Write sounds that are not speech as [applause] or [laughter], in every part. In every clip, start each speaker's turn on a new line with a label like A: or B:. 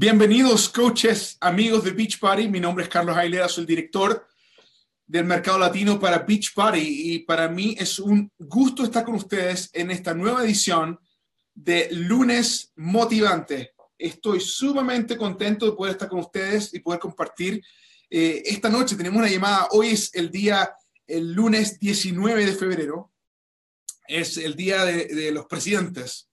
A: Bienvenidos, coaches, amigos de Beach Party. Mi nombre es Carlos Ailera, soy el director del mercado latino para Beach Party y para mí es un gusto estar con ustedes en esta nueva edición de Lunes Motivante. Estoy sumamente contento de poder estar con ustedes y poder compartir. Eh, esta noche tenemos una llamada, hoy es el día, el lunes 19 de febrero, es el día de, de los presidentes,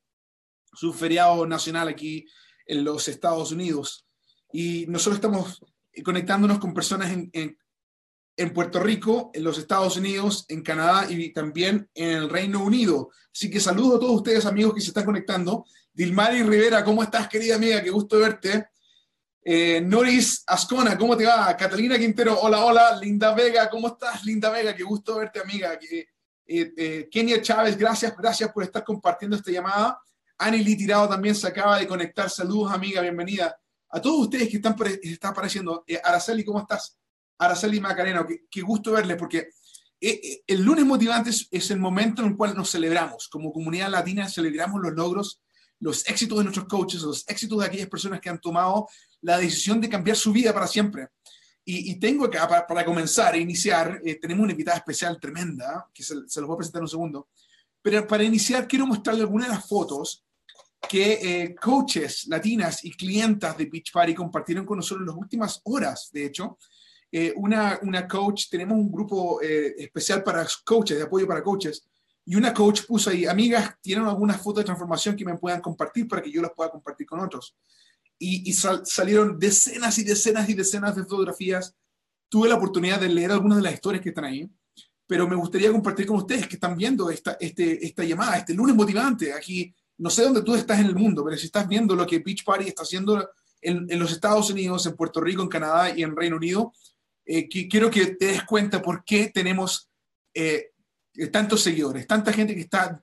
A: su feriado nacional aquí en los Estados Unidos. Y nosotros estamos conectándonos con personas en, en, Puerto Rico, en los Estados Unidos, en Canadá y también en el Reino Unido. Así que saludo a todos ustedes, amigos que se están conectando. Dilmari Rivera, ¿cómo estás, querida amiga? Qué gusto verte. Eh, Noris Ascona, ¿cómo te va? Catalina Quintero, hola, hola. Linda Vega, ¿cómo estás, Linda Vega? Qué gusto verte, amiga. Eh, eh, Kenia Chávez, gracias, gracias por estar compartiendo esta llamada. Anily Tirado también se acaba de conectar. Saludos, amiga, bienvenida. A todos ustedes que están, están apareciendo. Eh, Araceli, ¿cómo estás? Araceli Macarena, qué, qué gusto verles, porque eh, eh, el lunes motivante es, el momento en el cual nos celebramos. Como comunidad latina celebramos los logros, los éxitos de nuestros coaches, los éxitos de aquellas personas que han tomado la decisión de cambiar su vida para siempre. Y, y tengo acá, para, para, comenzar e iniciar, eh, tenemos una invitada especial tremenda, que se, se los voy a presentar en un segundo. Pero para iniciar, quiero mostrarle algunas de las fotos que eh, coaches latinas y clientas de Beach Party compartieron con nosotros en las últimas horas, de hecho. Eh, una, una coach, tenemos un grupo eh, especial para coaches, de apoyo para coaches, y una coach puso ahí, amigas, ¿tienen algunas fotos de transformación que me puedan compartir para que yo las pueda compartir con otros? Y, y sal, salieron decenas y decenas y decenas de fotografías. Tuve la oportunidad de leer algunas de las historias que están ahí, pero me gustaría compartir con ustedes que están viendo esta, este, esta llamada, este lunes motivante aquí no sé dónde tú estás en el mundo, pero si estás viendo lo que Beach Party está haciendo en, los Estados Unidos, en Puerto Rico, en Canadá y en Reino Unido, eh, quiero que te des cuenta por qué tenemos eh, tantos seguidores, tanta gente que está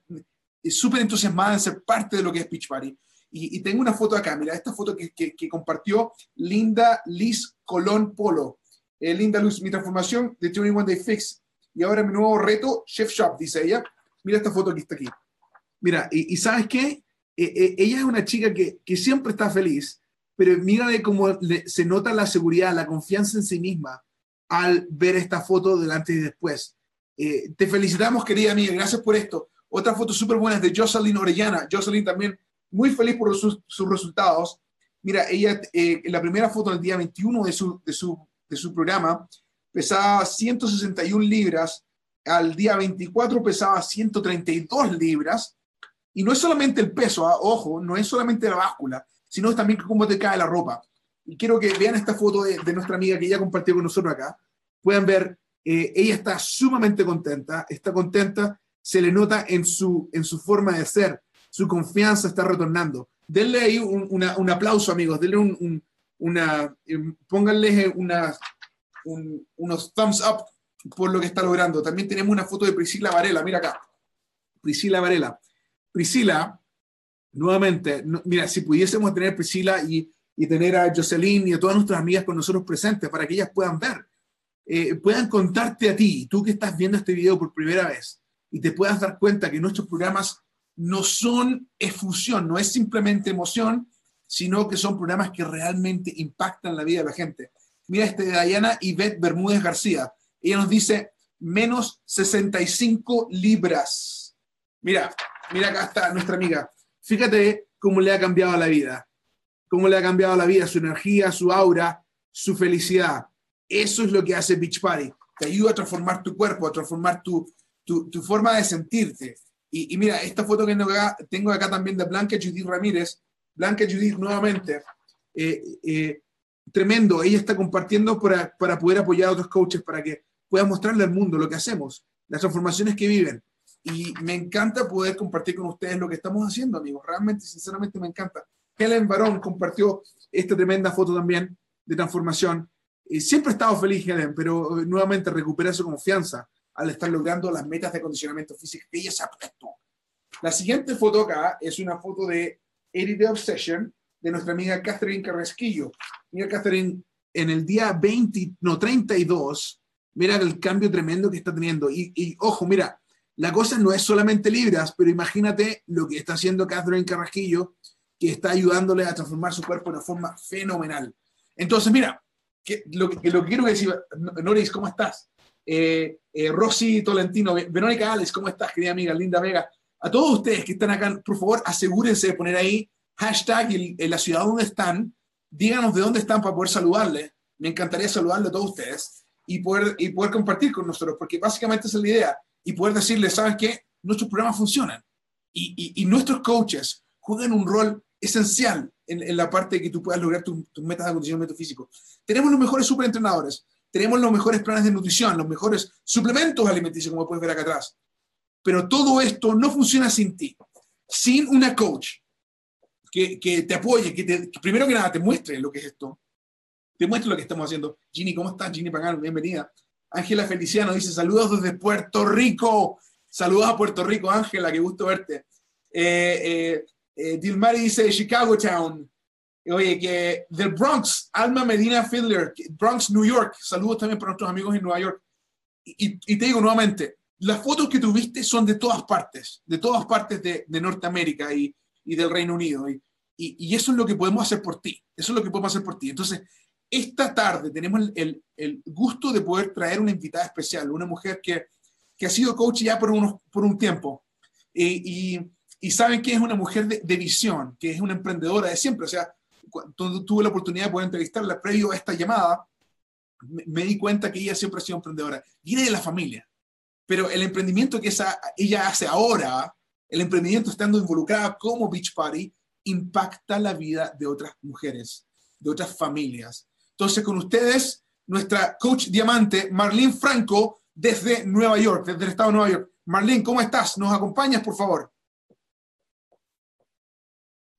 A: eh, súper entusiasmada en ser parte de lo que es Beach Party. Y, tengo una foto acá, mira, esta foto que compartió Linda Liz Colón Polo. Eh, Linda Luz, mi transformación de 21 Day Fix. Y ahora mi nuevo reto, Chef Shop, dice ella. Mira esta foto que está aquí. Mira, y, ¿sabes qué? Eh, eh, ella es una chica que, que, siempre está feliz, pero mírale cómo se nota la seguridad, la confianza en sí misma al ver esta foto delante y después. Eh, te felicitamos, querida amiga, gracias por esto. Otra foto súper buena es de Jocelyn Orellana. Jocelyn también muy feliz por sus, sus resultados. Mira, ella en la primera foto del día 21 de su, de su, de su programa pesaba 161 libras, al día 24 pesaba 132 libras y no es solamente el peso, ¿eh? ojo, no es solamente la báscula, sino también cómo te cae la ropa. Y quiero que vean esta foto de, de nuestra amiga que ella compartió con nosotros acá. Pueden ver, eh, ella está sumamente contenta, está contenta, se le nota en su, en su forma de ser, su confianza está retornando. Denle ahí un, una, un aplauso, amigos, denle un, un una, eh, pónganle una, unos thumbs up por lo que está logrando. También tenemos una foto de Priscila Varela, mira acá. Priscila Varela Priscila, nuevamente, mira, si pudiésemos tener Priscila y, y, tener a Jocelyn y a todas nuestras amigas con nosotros presentes para que ellas puedan ver, eh, puedan contarte a ti, tú que estás viendo este video por primera vez, y te puedas dar cuenta que nuestros programas no son efusión, no es simplemente emoción, sino que son programas que realmente impactan la vida de la gente. Mira este de Diana Ivette Bermúdez García. Ella nos dice menos 65 libras. Mira, Mira, acá está nuestra amiga. Fíjate cómo le ha cambiado la vida. Cómo le ha cambiado la vida, su energía, su aura, su felicidad. Eso es lo que hace Beach Party. Te ayuda a transformar tu cuerpo, a transformar tu, tu, tu forma de sentirte. Y, mira, esta foto que tengo acá también de Blanca Judith Ramírez. Blanca Judith nuevamente. Eh, eh, tremendo. Ella está compartiendo para, para poder apoyar a otros coaches, para que puedan mostrarle al mundo lo que hacemos, las transformaciones que viven y me encanta poder compartir con ustedes lo que estamos haciendo, amigos. Realmente, sinceramente, me encanta. Helen Barón compartió esta tremenda foto también de transformación. Eh, siempre he estado feliz, Helen, pero eh, nuevamente recupera su confianza al estar logrando las metas de acondicionamiento físico que ella se ha puesto. La siguiente foto acá es una foto de Edit Obsession de nuestra amiga Catherine Carrasquillo. Mira, Catherine, en el día 20, no, 32, mira el cambio tremendo que está teniendo. Y, y ojo, mira, la cosa no es solamente libras, pero imagínate lo que está haciendo Catherine Carrasquillo, que está ayudándole a transformar su cuerpo de una forma fenomenal. Entonces, mira, que, lo, que, lo que quiero decir, Noris, ¿cómo estás? Eh, eh, Rosy Tolentino, Verónica Alex, ¿cómo estás, querida amiga? Linda Vega. A todos ustedes que están acá, por favor, asegúrense de poner ahí hashtag en la ciudad donde están, díganos de dónde están para poder saludarles. Me encantaría saludarle a todos ustedes y poder, y poder compartir con nosotros, porque básicamente esa es la idea, y poder decirles, ¿sabes qué? Nuestros programas funcionan y, y, nuestros coaches juegan un rol esencial en, en, la parte de que tú puedas lograr tus metas de acondicionamiento físico. Tenemos los mejores superentrenadores, tenemos los mejores planes de nutrición, los mejores suplementos alimenticios, como puedes ver acá atrás. Pero todo esto no funciona sin ti, sin una coach que, que te apoye, que, te, primero que nada te muestre lo que es esto, te muestre lo que estamos haciendo. Ginny, ¿cómo estás? Ginny Pagano, bienvenida. Ángela Feliciano dice saludos desde Puerto Rico. Saludos a Puerto Rico, Ángela, qué gusto verte. Eh, eh, eh, Dilmari dice Chicago Town. Oye, que del Bronx, Alma Medina Fiddler, Bronx, New York. Saludos también para nuestros amigos en Nueva York. Y, te digo nuevamente, las fotos que tuviste son de todas partes, de todas partes de, Norteamérica y, y, del Reino Unido. Y, y, eso es lo que podemos hacer por ti. Eso es lo que podemos hacer por ti. Entonces, esta tarde tenemos el, gusto de poder traer una invitada especial, una mujer que, que ha sido coach ya por, unos, por un tiempo. y, saben que es una mujer de, visión, que es una emprendedora de siempre. O sea, cuando tuve la oportunidad de poder entrevistarla previo a esta llamada, me, di cuenta que ella siempre ha sido emprendedora. Viene de la familia, pero el emprendimiento que ella hace ahora, el emprendimiento estando involucrada como Beach Party, impacta la vida de otras mujeres, de otras familias. Entonces, con ustedes, nuestra coach diamante, Marlene Franco, desde Nueva York, desde el estado de Nueva York. Marlene, ¿cómo estás? ¿Nos acompañas, por favor?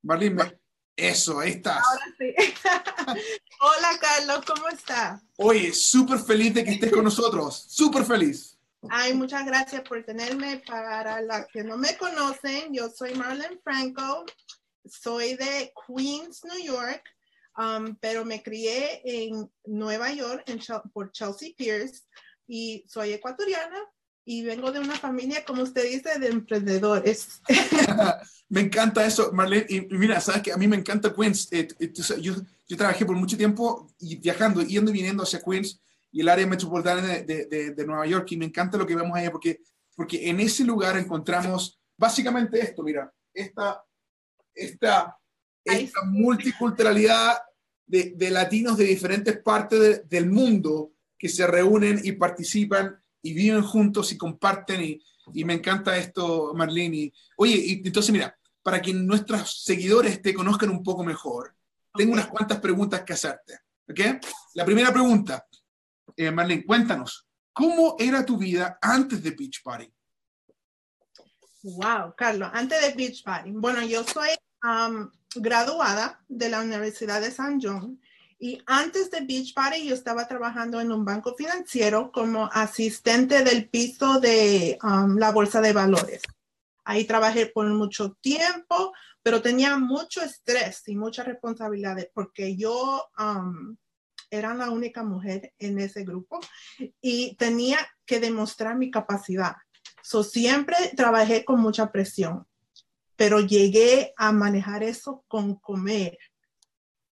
A: Marlene, eso, ahí estás.
B: Ahora sí. [laughs] Hola, Carlos, ¿cómo estás?
A: Oye, súper feliz de que estés con nosotros, súper feliz.
B: Ay, muchas gracias por tenerme. Para las que no me conocen, yo soy Marlene Franco, soy de Queens, New York, um, pero me crié en Nueva York en, por Chelsea Pierce y soy ecuatoriana y vengo de una familia, como usted dice, de emprendedores. [laughs] [laughs]
A: me encanta eso, Marlene. Y mira, sabes que a mí me encanta Queens. Eh, yo, yo, trabajé por mucho tiempo y viajando, yendo y viniendo hacia Queens y el área metropolitana de, de, de, Nueva York. Y me encanta lo que vemos allá porque, porque en ese lugar encontramos básicamente esto, mira, esta, esta, esta multiculturalidad de, de, latinos de diferentes partes del mundo que se reúnen y participan y viven juntos y comparten y, y me encanta esto, Marlene. oye, y, entonces mira, para que nuestros seguidores te conozcan un poco mejor, tengo unas cuantas preguntas que hacerte. ¿Ok? La primera pregunta, eh, Marlene, cuéntanos, ¿cómo era tu vida antes de Beach Party?
B: Wow, Carlos, antes de Beach Party. Bueno, yo soy um, graduada de la Universidad de San John y antes de Beach Party, yo estaba trabajando en un banco financiero como asistente del piso de um, la bolsa de valores. Ahí trabajé por mucho tiempo, pero tenía mucho estrés y muchas responsabilidades porque yo um, era la única mujer en ese grupo y tenía que demostrar mi capacidad. So, siempre trabajé con mucha presión, pero llegué a manejar eso con comer.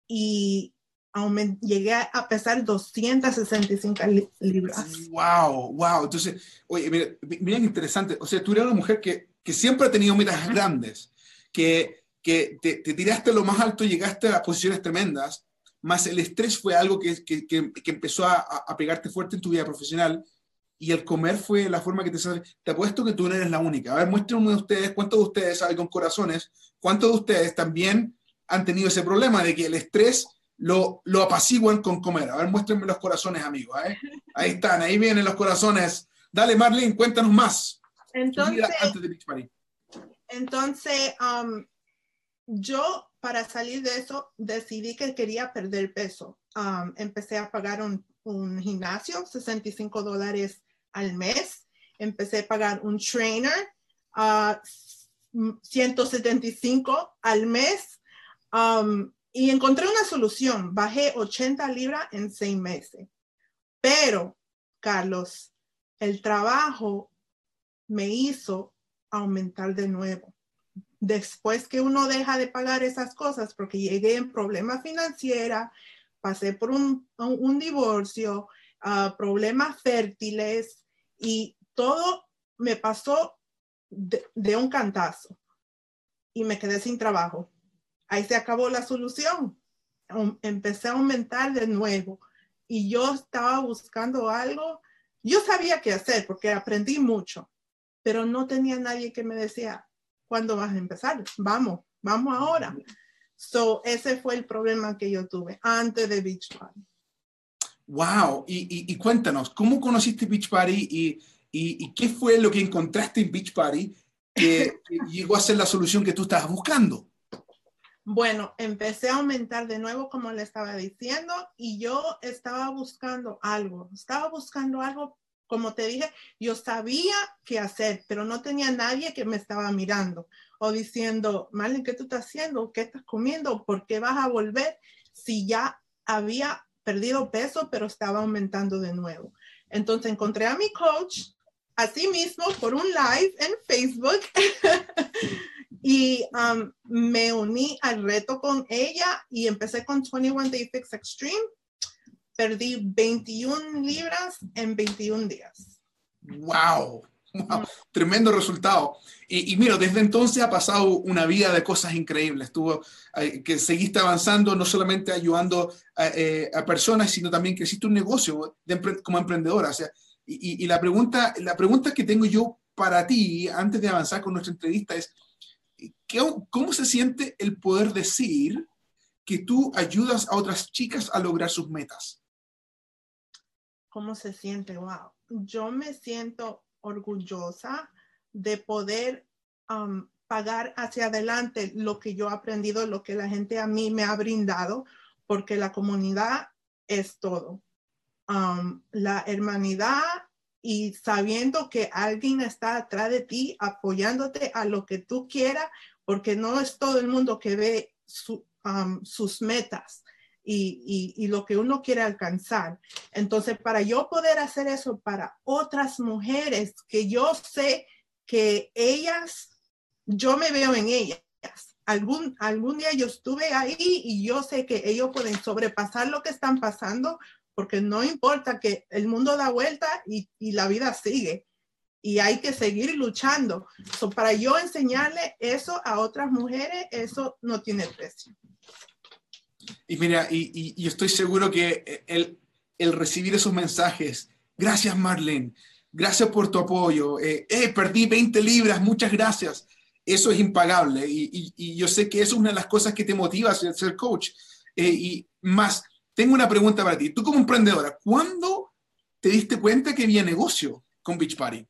B: Y llegué a pesar 265 libras.
A: ¡Wow! ¡Wow! Entonces, oye, mira, mira interesante. O sea, tú eres una mujer que, que siempre ha tenido metas grandes, que, que te, te, tiraste lo más alto llegaste a posiciones tremendas, más el estrés fue algo que, que, que empezó a, a, pegarte fuerte en tu vida profesional y el comer fue la forma que te sale. Te apuesto que tú no eres la única. A ver, muéstrenme de ustedes, ¿cuántos de ustedes, saben con corazones, cuántos de ustedes también han tenido ese problema de que el estrés lo, lo apaciguan con comer. A ver, muéstrenme los corazones, amigos. ¿eh? Ahí están, ahí vienen los corazones. Dale, Marlene, cuéntanos más.
B: Entonces, antes de Beach Party. entonces um, yo para salir de eso decidí que quería perder peso. Um, empecé a pagar un, un, gimnasio, 65 dólares al mes. Empecé a pagar un trainer, uh, 175 al mes. Um, y encontré una solución. Bajé 80 libras en seis meses. Pero, Carlos, el trabajo me hizo aumentar de nuevo. después que uno deja de pagar esas cosas, porque llegué en problemas financieros, pasé por un, un divorcio, uh, problemas fértiles y todo me pasó de, un cantazo y me quedé sin trabajo. Ahí se acabó la solución. Empecé a aumentar de nuevo y yo estaba buscando algo. Yo sabía qué hacer porque aprendí mucho, pero no tenía nadie que me decía, ¿cuándo vas a empezar? Vamos, vamos ahora. So, ese fue el problema que yo tuve antes de Beach.
A: Wow, y, cuéntanos, ¿cómo conociste Beach Party y, y, qué fue lo que encontraste en Beach Party que, que llegó a ser la solución que tú estabas buscando?
B: Bueno, empecé a aumentar de nuevo, como le estaba diciendo, y yo estaba buscando algo, estaba buscando algo como te dije, yo sabía qué hacer, pero no tenía nadie que me estaba mirando o diciendo, Marlene, ¿qué tú estás haciendo? ¿Qué estás comiendo? ¿Por qué vas a volver si ya había perdido peso, pero estaba aumentando de nuevo? Entonces encontré a mi coach, así mismo, por un live en Facebook. [laughs] y um, me uní al reto con ella y empecé con 21 Day Fix Extreme perdí 21 libras en 21 días.
A: ¡Wow! [laughs] tremendo resultado. Y, mira, desde entonces ha pasado una vida de cosas increíbles. Tuvo que seguiste avanzando, no solamente ayudando a, eh, personas, sino también que un negocio como emprendedora. O sea, y, y, la, pregunta, la pregunta que tengo yo para ti, antes de avanzar con nuestra entrevista, es, ¿cómo se siente el poder decir que tú ayudas a otras chicas a lograr sus metas?
B: ¿Cómo se siente? Wow. Yo me siento orgullosa de poder um, pagar hacia adelante lo que yo he aprendido, lo que la gente a mí me ha brindado, porque la comunidad es todo. Um, la hermanidad y sabiendo que alguien está atrás de ti apoyándote a lo que tú quieras, porque no es todo el mundo que ve um, sus metas y, lo que uno quiere alcanzar. Entonces, para yo poder hacer eso para otras mujeres que yo sé que ellas, yo me veo en ellas. Algún, algún día yo estuve ahí y yo sé que ellos pueden sobrepasar lo que están pasando porque no importa que el mundo da vuelta y, la vida sigue y hay que seguir luchando. para yo enseñarle eso a otras mujeres, eso no tiene precio.
A: Y mira, y, estoy seguro que el, recibir esos mensajes, gracias Marlene, gracias por tu apoyo, eh, eh perdí 20 libras, muchas gracias, eso es impagable. Y, y, yo sé que eso es una de las cosas que te motiva a ser, coach. Eh, y más, tengo una pregunta para ti. Tú como emprendedora, ¿cuándo te diste cuenta que había negocio con Beach Party?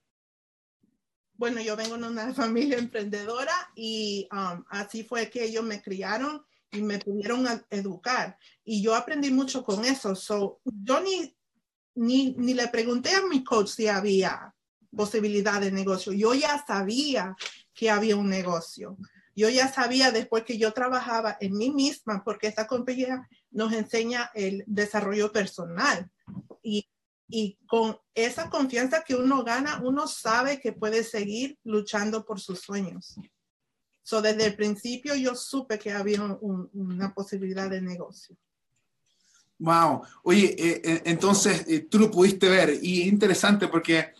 B: Bueno, yo vengo de una [laughs] familia emprendedora y um, así fue que ellos me criaron y me pudieron educar. Y yo aprendí mucho con eso. So, yo ni, ni, ni le pregunté a mi coach si había posibilidad de negocio. Yo ya sabía que había un negocio. Yo ya sabía después que yo trabajaba en mí misma, porque esta compañía nos enseña el desarrollo personal. Y, y con esa confianza que uno gana, uno sabe que puede seguir luchando por sus sueños. So, desde el principio yo supe que había una posibilidad de negocio.
A: Wow. Oye, eh, eh, entonces eh, tú lo pudiste ver y es interesante porque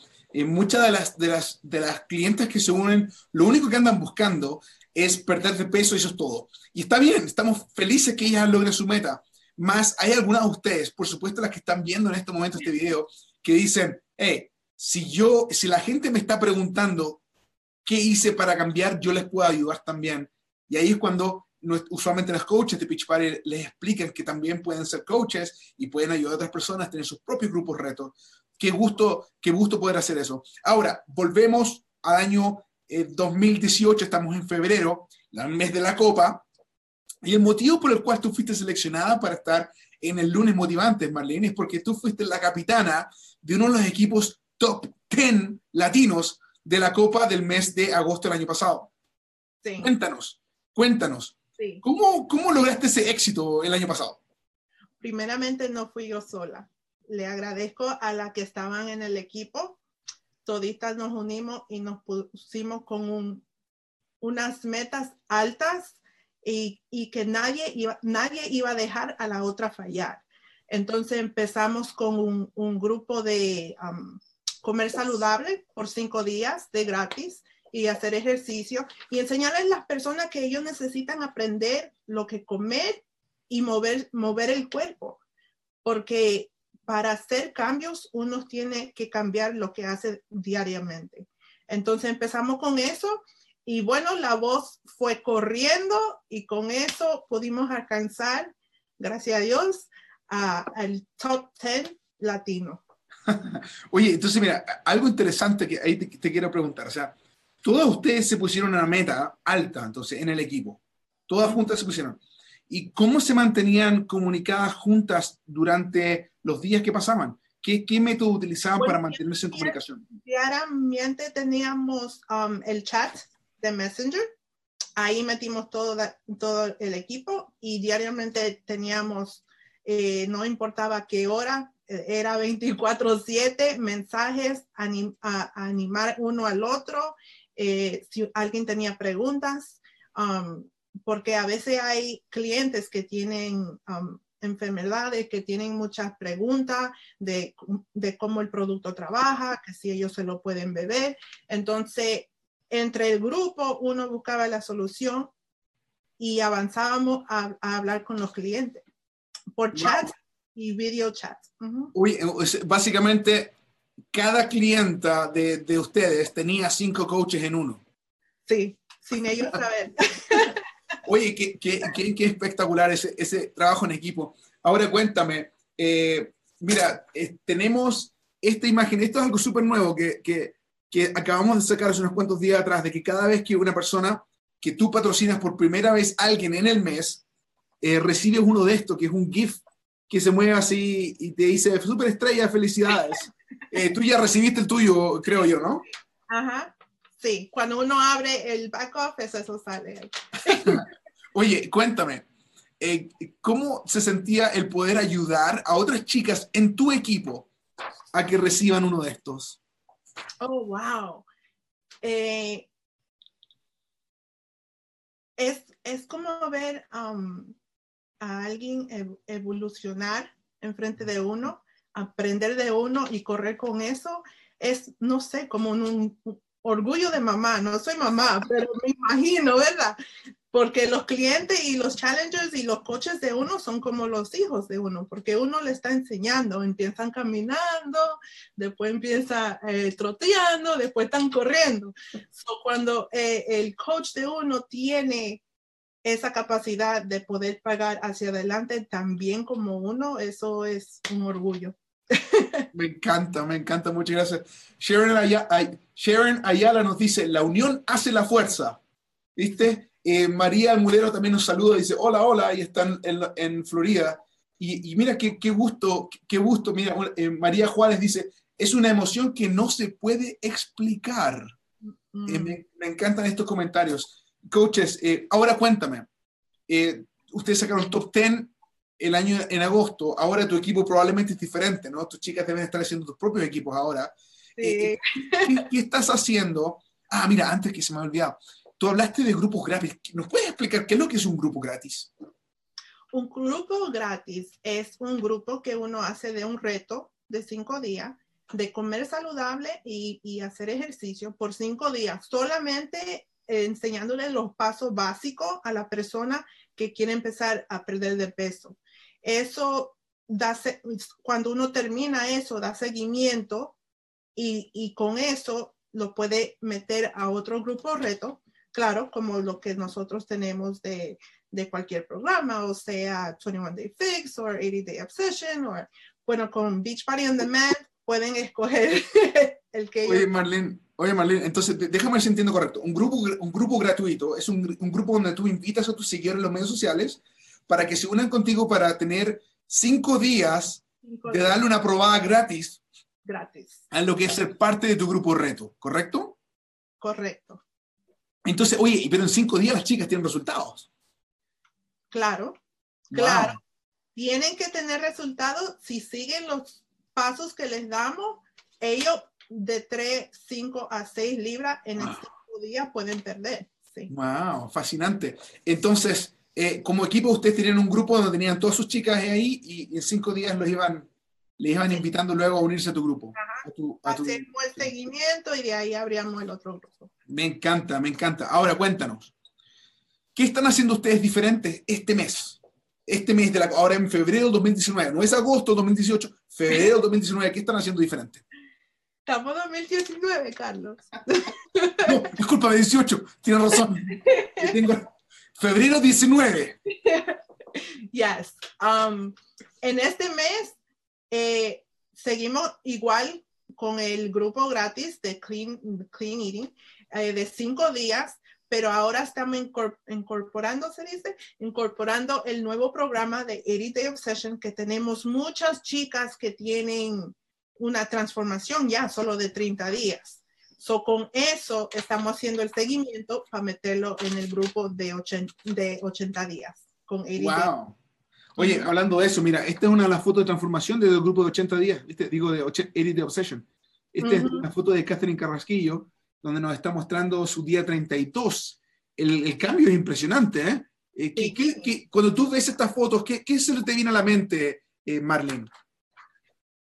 A: muchas de las, de, las, de las clientes que se unen, lo único que andan buscando es perder de peso eso es todo. Y está bien, estamos felices que ellas logren su meta. Más hay algunas de ustedes, por supuesto las que están viendo en este momento este video, que dicen, hey, si yo, si la gente me está preguntando qué hice para cambiar, yo les puedo ayudar también. Y ahí es cuando usualmente los coaches de Pitch Party les explican que también pueden ser coaches y pueden ayudar a otras personas a tener sus propios grupos retos. Qué gusto, qué gusto poder hacer eso. Ahora, volvemos al año 2018, eh, estamos en febrero, el mes de la Copa, y el motivo por el cual tú fuiste seleccionada para estar en el lunes motivantes, Marlene, es porque tú fuiste la capitana de uno de los equipos top 10 latinos de la Copa del mes de agosto del año pasado. Sí. Cuéntanos, cuéntanos. ¿Cómo, ¿Cómo lograste ese éxito el año pasado?
B: Primeramente no fui yo sola. Le agradezco a las que estaban en el equipo. Toditas nos unimos y nos pusimos con un unas metas altas y, y, que nadie iba, nadie iba a dejar a la otra fallar. Entonces empezamos con un, un grupo de um, comer saludable por cinco días de gratis y hacer ejercicio y enseñarles a las personas que ellos necesitan aprender lo que comer y mover, mover el cuerpo. Porque para hacer cambios uno tiene que cambiar lo que hace diariamente. Entonces empezamos con eso y bueno, la voz fue corriendo y con eso pudimos alcanzar, gracias a Dios, al top 10 latino. [laughs]
A: Oye, entonces mira, algo interesante que ahí te, quiero preguntar, o sea, todas ustedes se pusieron una meta alta, entonces, en el equipo, todas juntas se pusieron. ¿Y cómo se mantenían comunicadas juntas durante los días que pasaban? ¿Qué, qué método utilizaban para mantenerse en comunicación?
B: Diariamente teníamos um, el chat de Messenger. Ahí metimos todo, todo el equipo y diariamente teníamos, eh, no importaba qué hora, era 24/7 mensajes, a, animar uno al otro. Eh, si alguien tenía preguntas, um, porque a veces hay clientes que tienen um, enfermedades, que tienen muchas preguntas de, de, cómo el producto trabaja, que si ellos se lo pueden beber. Entonces, entre el grupo, uno buscaba la solución y avanzábamos a, hablar con los clientes por chat y video chat.
A: básicamente, cada clienta de, de ustedes tenía cinco coaches en uno.
B: Sí, sin ellos saber. [laughs]
A: Oye, qué, qué, qué, espectacular ese, ese, trabajo en equipo. Ahora cuéntame, eh, mira, eh, tenemos esta imagen, esto es algo súper nuevo que, que, que, acabamos de sacar hace unos cuantos días atrás, de que cada vez que una persona que tú patrocinas por primera vez a alguien en el mes, eh, recibes uno de estos, que es un GIF que se mueve así y te dice, súper estrella, felicidades. [laughs] tú ya recibiste el tuyo, creo yo, ¿no?
B: Ajá. Sí, cuando uno abre el back office, eso sale. [laughs]
A: Oye, cuéntame, eh, ¿cómo se sentía el poder ayudar a otras chicas en tu equipo a que reciban uno de estos?
B: Oh, wow. Eh, es, es, como ver um, a alguien evolucionar enfrente de uno, aprender de uno y correr con eso. Es, no sé, como un, orgullo de mamá, no soy mamá, pero me imagino, ¿verdad? Porque los clientes y los challengers y los coches de uno son como los hijos de uno, porque uno le está enseñando, empiezan caminando, después empieza eh, troteando, después están corriendo. cuando eh, el coach de uno tiene esa capacidad de poder pagar hacia adelante también como uno, eso es un orgullo. [laughs]
A: Me encanta, me encanta, muchas gracias. Sharon Ayala, Sharon Ayala nos dice, la unión hace la fuerza. ¿Viste? Eh, María Almulero también nos saluda, dice, hola, hola, y están en, en Florida. Y, y, mira qué, qué, gusto, qué gusto, mira, eh, María Juárez dice, es una emoción que no se puede explicar. Mm. Eh, me, me, encantan estos comentarios. Coaches, ahora cuéntame, ustedes sacaron top 10 el año en agosto, ahora tu equipo probablemente es diferente, ¿no? Tus chicas deben estar haciendo tus propios equipos ahora. Sí. Eh, ¿qué, estás haciendo? Ah, mira, antes que se me ha olvidado, tú hablaste de grupos gratis. ¿Nos puedes explicar qué es lo que es un grupo gratis?
B: Un grupo gratis es un grupo que uno hace de un reto de cinco días de comer saludable y, y hacer ejercicio por cinco días, solamente enseñándole los pasos básicos a la persona que quiere empezar a perder de peso. Eso da, cuando uno termina eso, da seguimiento y, y con eso lo puede meter a otro grupo reto, claro, como lo que nosotros tenemos de, de cualquier programa, o sea, 21 Day Fix o 80 Day Obsession, o bueno, con Beach Party on Demand pueden escoger [laughs] el que
A: Oye, Marlene, oye, Marlene, entonces déjame ver si entiendo correcto. Un grupo, un grupo gratuito es un, un grupo donde tú invitas a tus seguidores en los medios sociales para que se unan contigo para tener cinco días de darle una probada gratis.
B: Gratis.
A: A lo que es ser parte de tu grupo reto, ¿correcto?
B: Correcto.
A: Entonces, oye, pero en cinco días las chicas tienen resultados.
B: Claro, claro. Tienen que tener resultados si siguen los pasos que les damos. Ellos de 3, 5 a 6 libras en el ah. cinco días pueden perder. Sí.
A: Wow, fascinante. Entonces, eh, como equipo, ustedes tenían un grupo donde tenían todas sus chicas ahí y, en cinco días los iban, les iban invitando luego a unirse a tu grupo.
B: A tu, Hacemos el seguimiento y de ahí abríamos el otro grupo.
A: Me encanta, me encanta. Ahora cuéntanos, ¿qué están haciendo ustedes diferentes este mes? Este mes de la, ahora en febrero del 2019, no es agosto 2018, febrero 2019, ¿qué están haciendo diferente?
B: Estamos en 2019, Carlos. [laughs]
A: No, disculpa, 18, tienes razón. Tengo febrero 19.
B: Yes. Um, en este mes eh, seguimos igual con el grupo gratis de Clean, clean Eating eh, de cinco días, pero ahora estamos incorporando, se dice, incorporando el nuevo programa de 80 Day Obsession que tenemos muchas chicas que tienen una transformación ya solo de 30 días. So, con eso estamos haciendo el seguimiento para meterlo en el grupo de 80, de 80 días. Con
A: wow. Oye, hablando de eso, mira, esta es una de las fotos de transformación del grupo de 80 días, ¿viste? digo de 80 de Obsession. Esta es una foto de Catherine Carrasquillo, donde nos está mostrando su día 32. El, el cambio es impresionante, ¿eh? eh ¿qué, cuando tú ves estas fotos, ¿qué, ¿qué, se te viene a la mente, eh, Marlene?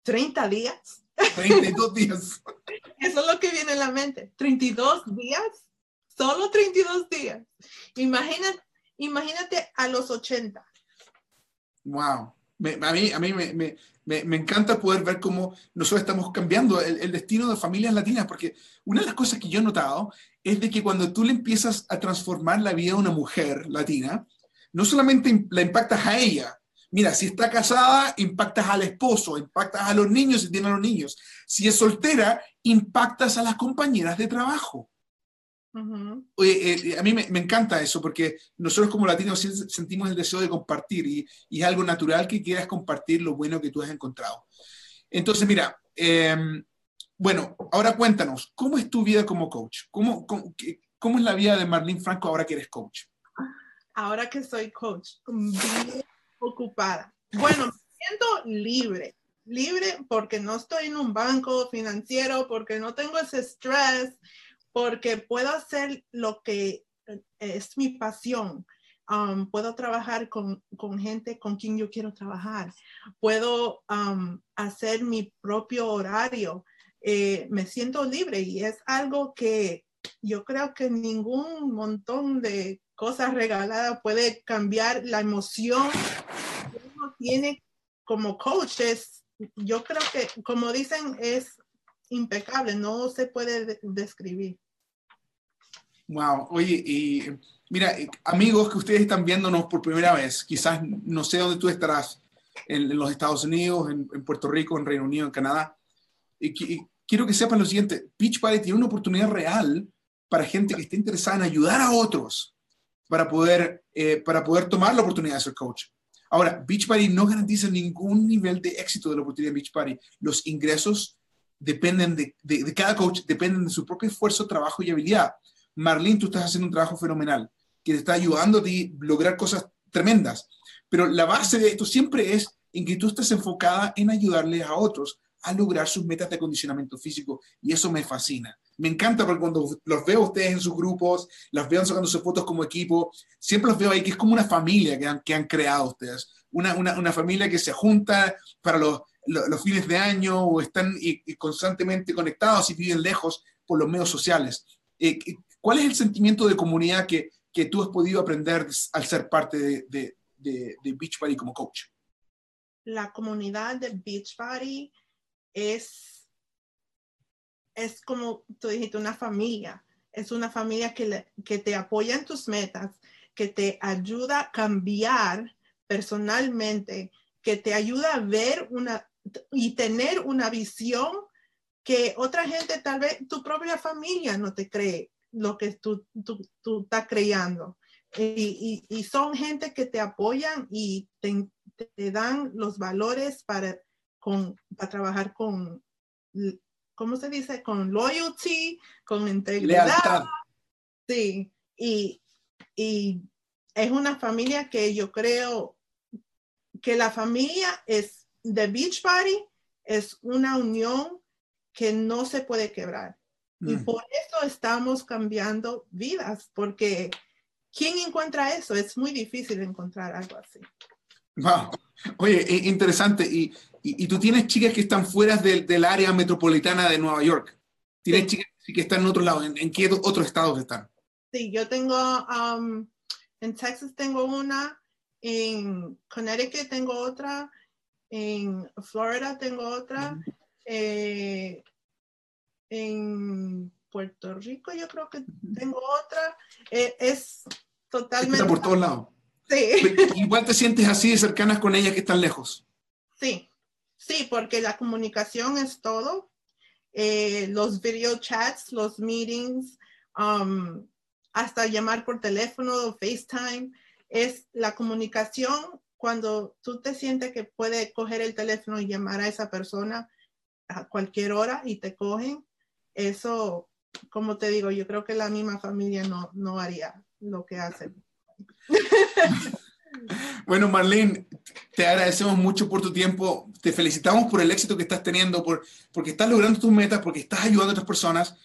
B: 30 días.
A: 32 días. [laughs]
B: Eso es lo que viene en la mente. 32 días. Solo 32 días. Imagínate, imagínate a los 80.
A: Wow. a mí, a mí me, me, me, encanta poder ver cómo nosotros estamos cambiando el, el, destino de familias latinas, porque una de las cosas que yo he notado es de que cuando tú le empiezas a transformar la vida de una mujer latina, no solamente la impactas a ella, Mira, si está casada, impactas al esposo, impactas a los niños si tiene a los niños. Si es soltera, impactas a las compañeras de trabajo. Eh, a mí me, encanta eso porque nosotros como latinos sentimos el deseo de compartir y, es algo natural que quieras compartir lo bueno que tú has encontrado. Entonces, mira, em, bueno, ahora cuéntanos, ¿cómo es tu vida como coach? ¿Cómo, cómo, cómo es la vida de Marlene Franco ahora que eres coach?
B: Ahora que soy coach, ocupada. Bueno, me siento libre, libre porque no estoy en un banco financiero, porque no tengo ese estrés, porque puedo hacer lo que es mi pasión. Um, puedo trabajar con, con, gente con quien yo quiero trabajar. Puedo um, hacer mi propio horario. Eh, me siento libre y es algo que yo creo que ningún montón de cosas regaladas puede cambiar la emoción tiene como coach. yo creo que, como dicen, es impecable, no se puede describir.
A: Wow, oye, y mira, eh, amigos que ustedes están viéndonos por primera vez, quizás no sé dónde tú estarás, en, los Estados Unidos, en, Puerto Rico, en Reino Unido, en Canadá. Y, quiero que sepan lo siguiente, Pitch Party tiene una oportunidad real para gente que esté interesada en ayudar a otros para poder, eh, para poder tomar la oportunidad de ser coach. Ahora, Beachbody no garantiza ningún nivel de éxito de la oportunidad de Beachbody. Los ingresos dependen de, cada coach, dependen de su propio esfuerzo, trabajo y habilidad. Marlene, tú estás haciendo un trabajo fenomenal que te está ayudando a lograr cosas tremendas. Pero la base de esto siempre es en que tú estés enfocada en ayudarle a otros a lograr sus metas de acondicionamiento físico. Y eso me fascina. Me encanta porque cuando los veo a ustedes en sus grupos, los veo sacando sus fotos como equipo, siempre los veo ahí que es como una familia que han, creado ustedes. Una, familia que se junta para los, fines de año o están constantemente conectados y viven lejos por los medios sociales. Eh, ¿Cuál es el sentimiento de comunidad que, que tú has podido aprender al ser parte de, de, de, de Beachbody como coach?
B: La comunidad de Beachbody es es como tú dijiste, una familia. Es una familia que, que te apoya en tus metas, que te ayuda a cambiar personalmente, que te ayuda a ver una y tener una visión que otra gente, tal vez tu propia familia no te cree lo que tú, tú, estás creando. Y, y, son gente que te apoyan y te, te dan los valores para, con, para trabajar con ¿cómo se dice? Con loyalty, con integridad. Sí, y, es una familia que yo creo que la familia es de Beach Party, es una unión que no se puede quebrar. Y mm. por eso estamos cambiando vidas, porque ¿quién encuentra eso? Es muy difícil encontrar algo así.
A: Wow. Oye, interesante. Y, y, tú tienes chicas que están fuera del, del área metropolitana de Nueva York. Tienes chicas que están en otro lado. ¿En, qué otros estados están?
B: Sí, yo tengo, um, en Texas tengo una, en Connecticut tengo otra, en Florida tengo otra, eh, en Puerto Rico yo creo que tengo otra. Eh, es totalmente... Está
A: por todos lados.
B: Sí.
A: Igual te sientes así de cercanas con ellas que están lejos.
B: Sí, sí, porque la comunicación es todo. Eh, los video chats, los meetings, um, hasta llamar por teléfono o FaceTime, es la comunicación cuando tú te sientes que puedes coger el teléfono y llamar a esa persona a cualquier hora y te cogen, eso, como te digo, yo creo que la misma familia no, no haría lo que hacen.
A: Bueno, Marlene, te agradecemos mucho por tu tiempo, te felicitamos por el éxito que estás teniendo, por, porque estás logrando tus metas, porque estás ayudando a otras personas.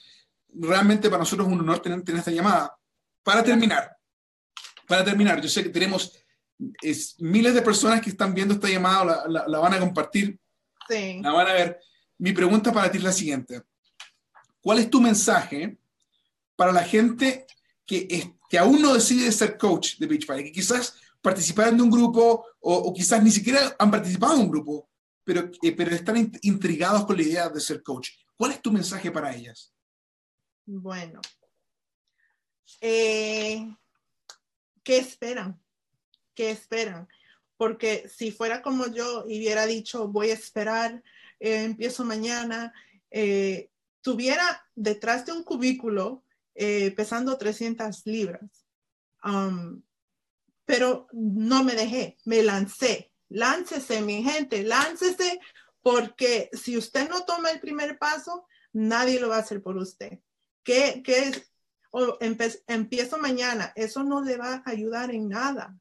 A: Realmente para nosotros es un honor tener, esta llamada. Para terminar, para terminar, yo sé que tenemos miles de personas que están viendo esta llamada, la, la, van a compartir,
B: sí.
A: la van a ver. Mi pregunta para ti es la siguiente. ¿Cuál es tu mensaje para la gente que, que aún no decide ser coach de Beachbody, que quizás participaron de un grupo o, quizás ni siquiera han participado en un grupo, pero, eh, pero están intrigados con la idea de ser coach? ¿Cuál es tu mensaje para ellas?
B: Bueno, eh, ¿qué esperan? ¿Qué esperan? Porque si fuera como yo y hubiera dicho, voy a esperar, eh, empiezo mañana, estuviera detrás de un cubículo eh, pesando 300 libras. Um, pero no me dejé, me lancé. Láncese, mi gente, láncese, porque si usted no toma el primer paso, nadie lo va a hacer por usted. ¿Qué, qué o empiezo mañana? Eso no le va a ayudar en nada.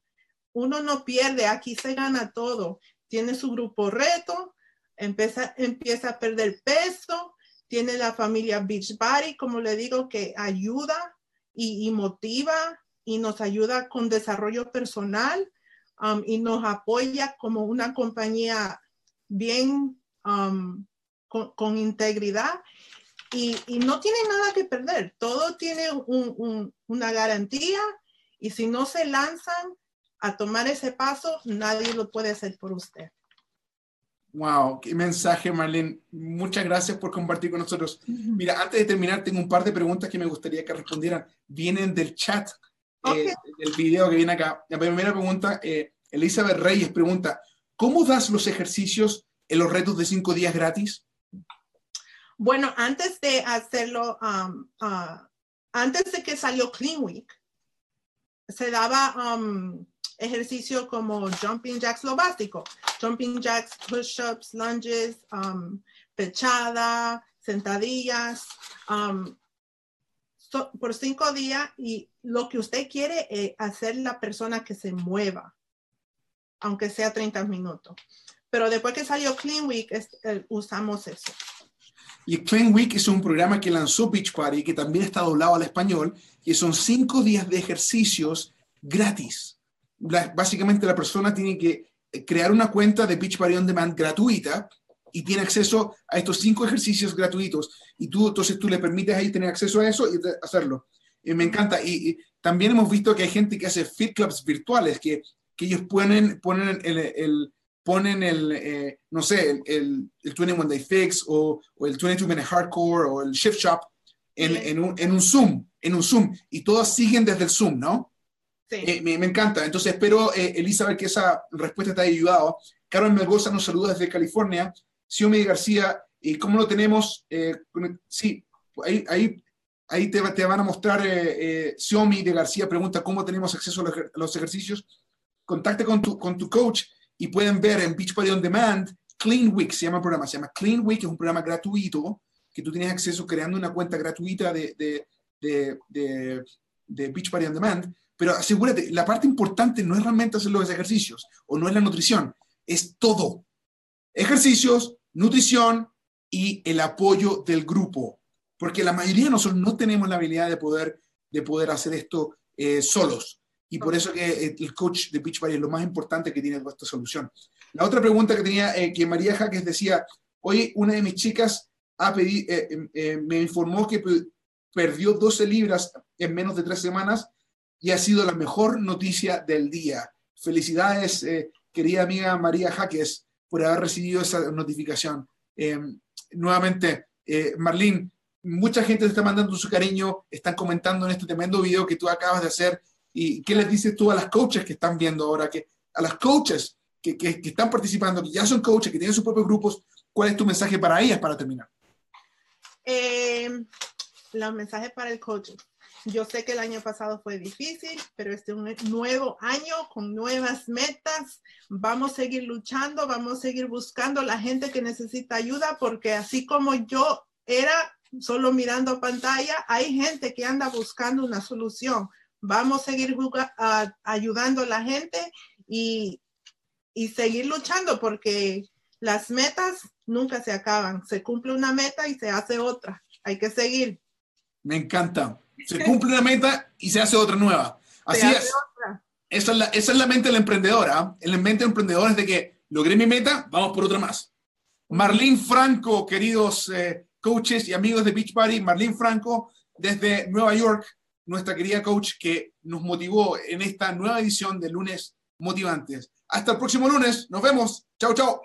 B: Uno no pierde, aquí se gana todo. Tiene su grupo reto, empieza, empieza a perder peso, tiene la familia Beachbody, como le digo, que ayuda y, motiva y nos ayuda con desarrollo personal um, y nos apoya como una compañía bien um, con, integridad y, no tiene nada que perder. Todo tiene una garantía y si no se lanzan a tomar ese paso, nadie lo puede hacer por usted.
A: Wow, qué mensaje, Marlene. Muchas gracias por compartir con nosotros. Mira, antes de terminar, tengo un par de preguntas que me gustaría que respondieran. Vienen del chat eh, del video que viene acá. La primera pregunta, eh, Elizabeth Reyes pregunta, ¿cómo das los ejercicios en los retos de cinco días gratis?
B: Bueno, antes de hacerlo, um, uh, antes de que salió Clean Week, se daba um, ejercicio como jumping jacks, lo básico, jumping jacks, push-ups, lunges, um, sentadillas, um, por cinco días y lo que usted quiere es hacer la persona que se mueva, aunque sea 30 minutos. Pero después que salió Clean Week, eh, usamos eso.
A: Y Clean Week es un programa que lanzó Beach Party, que también está doblado al español, y son cinco días de ejercicios gratis básicamente la persona tiene que eh, crear una cuenta de Beachbody On Demand gratuita y tiene acceso a estos cinco ejercicios gratuitos. Y tú, entonces tú le permites ahí tener acceso a eso y hacerlo. y me encanta. Y, también hemos visto que hay gente que hace fit clubs virtuales, que, que ellos ponen, ponen el ponen el, eh, no sé, el, el, el, 21 Day Fix o, o, el 22 Minute Hardcore o el Shift Shop en, en, un, en un Zoom, en un Zoom. Y todos siguen desde el Zoom, ¿no? Eh, me, encanta. Entonces espero, eh, Elizabeth, que esa respuesta te haya ayudado. Carmen Melgoza nos saluda desde California. Xiomi García, ¿y cómo lo tenemos? Eh, sí, ahí, ahí, ahí te, te, van a mostrar, eh, Xiomi de García pregunta cómo tenemos acceso a los, ejercicios. Contacte con tu, con tu coach y pueden ver en Beachbody On Demand, Clean Week se llama el programa, se llama Clean Week, es un programa gratuito que tú tienes acceso creando una cuenta gratuita de, de, de, de, On Demand pero asegúrate, la parte importante no es realmente hacer los ejercicios o no es la nutrición, es todo. Ejercicios, nutrición y el apoyo del grupo. porque la mayoría de nosotros no tenemos la habilidad de poder, de poder hacer esto eh, solos. Y por eso que el coach de Beachbody es lo más importante que tiene esta solución. La otra pregunta que tenía, eh, que María Jaques decía, hoy una de mis chicas ha pedido, eh, me informó que perdió 12 libras en menos de tres semanas y ha sido la mejor noticia del día. Felicidades, querida amiga María Jaques, por haber recibido esa notificación. nuevamente, Marlene, mucha gente te está mandando su cariño, están comentando en este tremendo video que tú acabas de hacer. ¿Y qué les dices tú a las coaches que están viendo ahora? Que, a las coaches que, que, están participando, que ya son coaches, que tienen sus propios grupos, ¿cuál es tu mensaje para ellas para terminar?
B: Eh, los mensajes para el coach. Yo sé que el año pasado fue difícil, pero este es un nuevo año con nuevas metas. Vamos a seguir luchando, vamos a seguir buscando la gente que necesita ayuda, porque así como yo era solo mirando pantalla, hay gente que anda buscando una solución. Vamos a seguir ayudando a la gente y, y seguir luchando porque las metas nunca se acaban. Se cumple una meta y se hace otra. Hay que seguir.
A: Me encanta. Se cumple una meta y se hace otra nueva. Así es. Esa es, la, esa es la mente del emprendedor. ¿ah? El mente del emprendedor es de que logré mi meta, vamos por otra más. Marlene Franco, queridos eh, coaches y amigos de Beach Party, Marlene Franco, desde Nueva York, nuestra querida coach que nos motivó en esta nueva edición de Lunes Motivantes. Hasta el próximo lunes, nos vemos. Chao, chao.